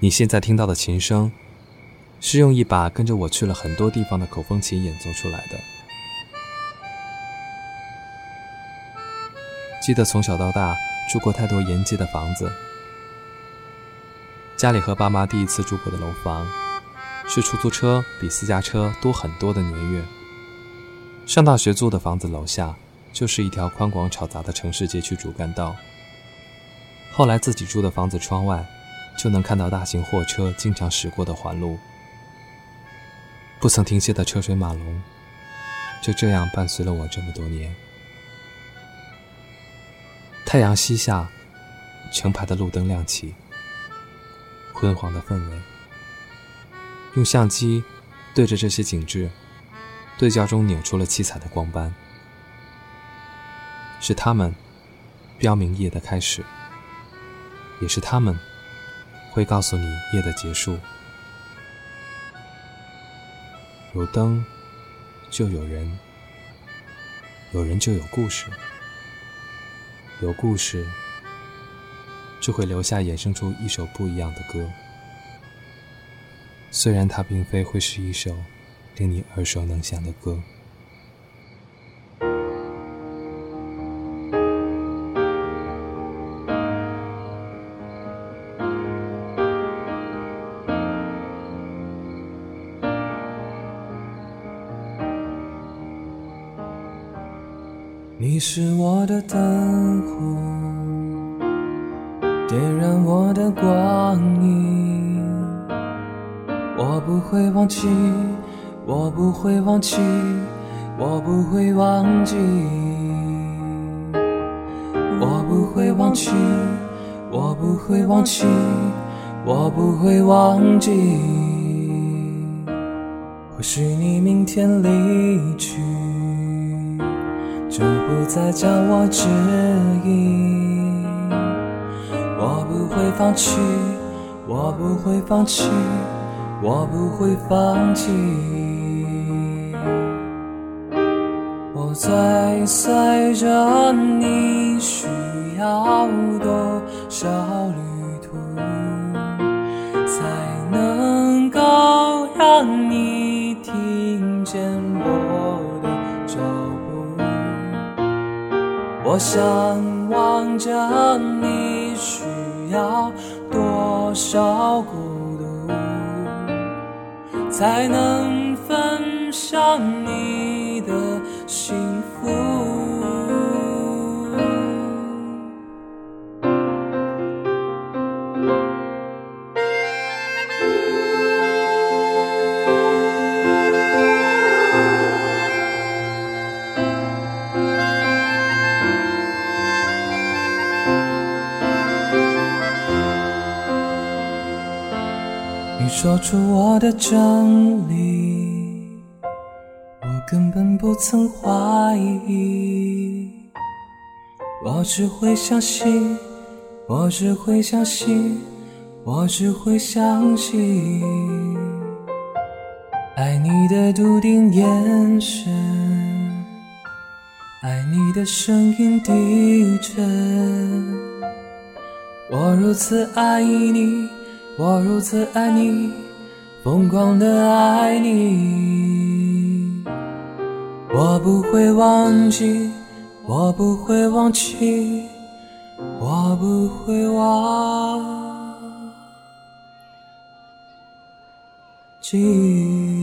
你现在听到的琴声，是用一把跟着我去了很多地方的口风琴演奏出来的。记得从小到大住过太多沿街的房子，家里和爸妈第一次住过的楼房，是出租车比私家车多很多的年月。上大学租的房子楼下，就是一条宽广吵杂的城市街区主干道。后来自己住的房子窗外，就能看到大型货车经常驶过的环路，不曾停歇的车水马龙，就这样伴随了我这么多年。太阳西下，成排的路灯亮起，昏黄的氛围。用相机对着这些景致。对焦中扭出了七彩的光斑，是它们标明夜的开始，也是它们会告诉你夜的结束。有灯就有人，有人就有故事，有故事就会留下衍生出一首不一样的歌。虽然它并非会是一首。令你耳熟能详的歌。你是我的灯火，点燃我的光影，我不会忘记。我不会忘记，我不会忘记，我不会忘记，我不会忘记，我不会忘记。或许你明天离去，就不再叫我质疑。我不会放弃，我不会放弃，我不会放弃。我在猜着你需要多少旅途，才能够让你我想望着你需要多少孤独，才能分享你的。幸说出我的真理。我根本不曾怀疑，我只会相信，我只会相信，我只会相信。爱你的笃定眼神，爱你的声音低沉。我如此爱你，我如此爱你，疯狂的爱你。我不会忘记，我不会忘记，我不会忘记。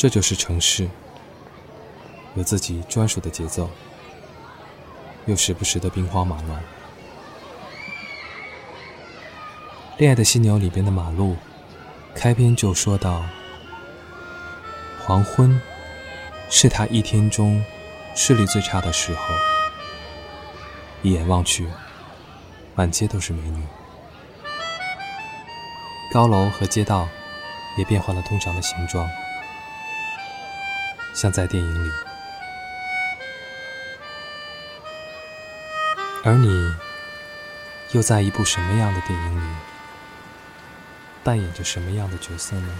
这就是城市，有自己专属的节奏。又时不时的兵荒马乱。《恋爱的犀牛》里边的马路，开篇就说到：黄昏是他一天中视力最差的时候。一眼望去，满街都是美女，高楼和街道也变换了通常的形状，像在电影里。而你，又在一部什么样的电影里，扮演着什么样的角色呢？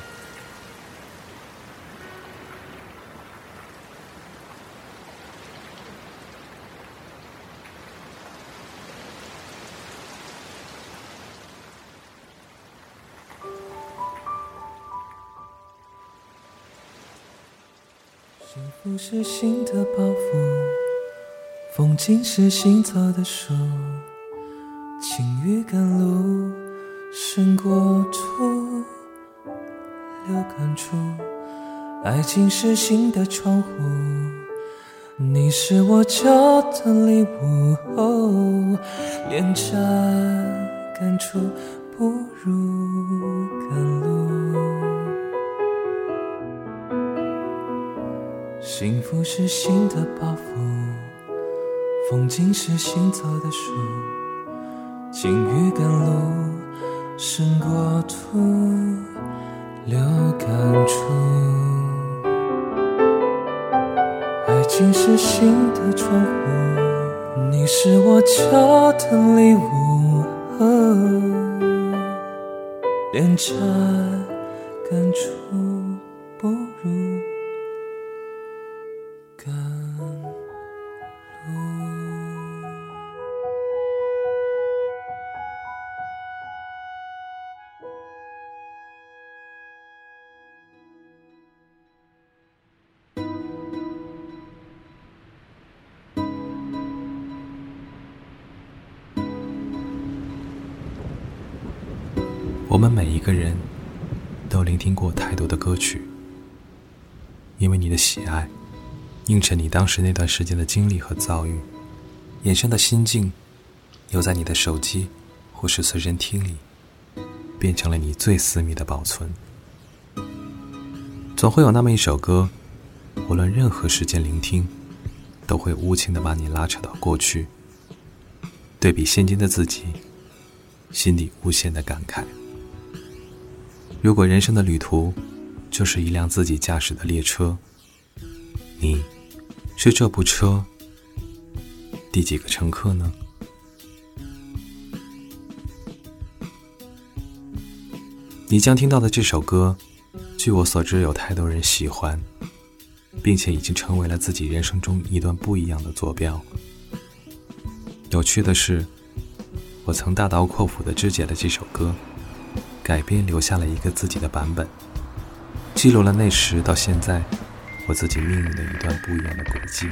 幸福是心的包袱，风景是行走的书，晴雨赶路，胜过土，留感触。爱情是心的窗户，你是我交的礼物，哦连着感触不如赶路。幸福是心的包袱，风景是行走的书，晴雨赶路，胜过土，留感触。爱情是心的窗户，你是我交的礼物，连着我们每一个人都聆听过太多的歌曲，因为你的喜爱。映衬你当时那段时间的经历和遭遇，衍生的心境，留在你的手机或是随身听里，变成了你最私密的保存。总会有那么一首歌，无论任何时间聆听，都会无情的把你拉扯到过去，对比现今的自己，心里无限的感慨。如果人生的旅途，就是一辆自己驾驶的列车，你。是这部车第几个乘客呢？你将听到的这首歌，据我所知，有太多人喜欢，并且已经成为了自己人生中一段不一样的坐标。有趣的是，我曾大刀阔斧的肢解了这首歌，改编留下了一个自己的版本，记录了那时到现在。我自己命运的一段不一样的轨迹。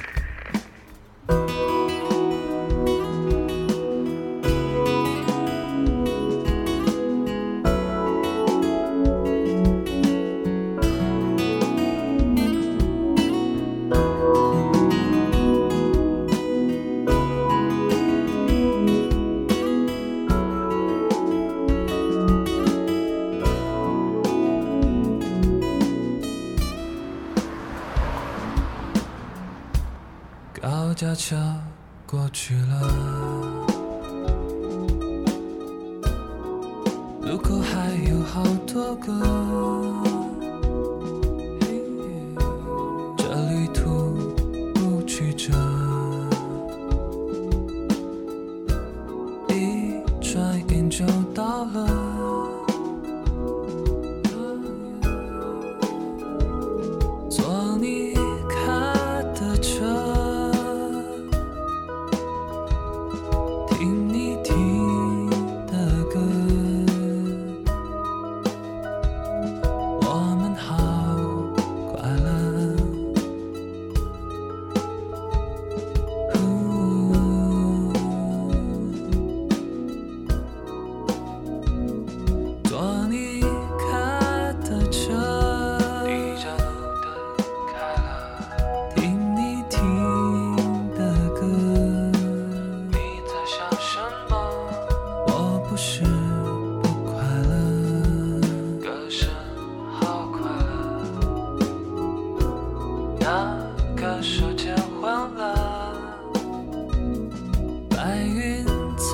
去了，路口还有好多个。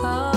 time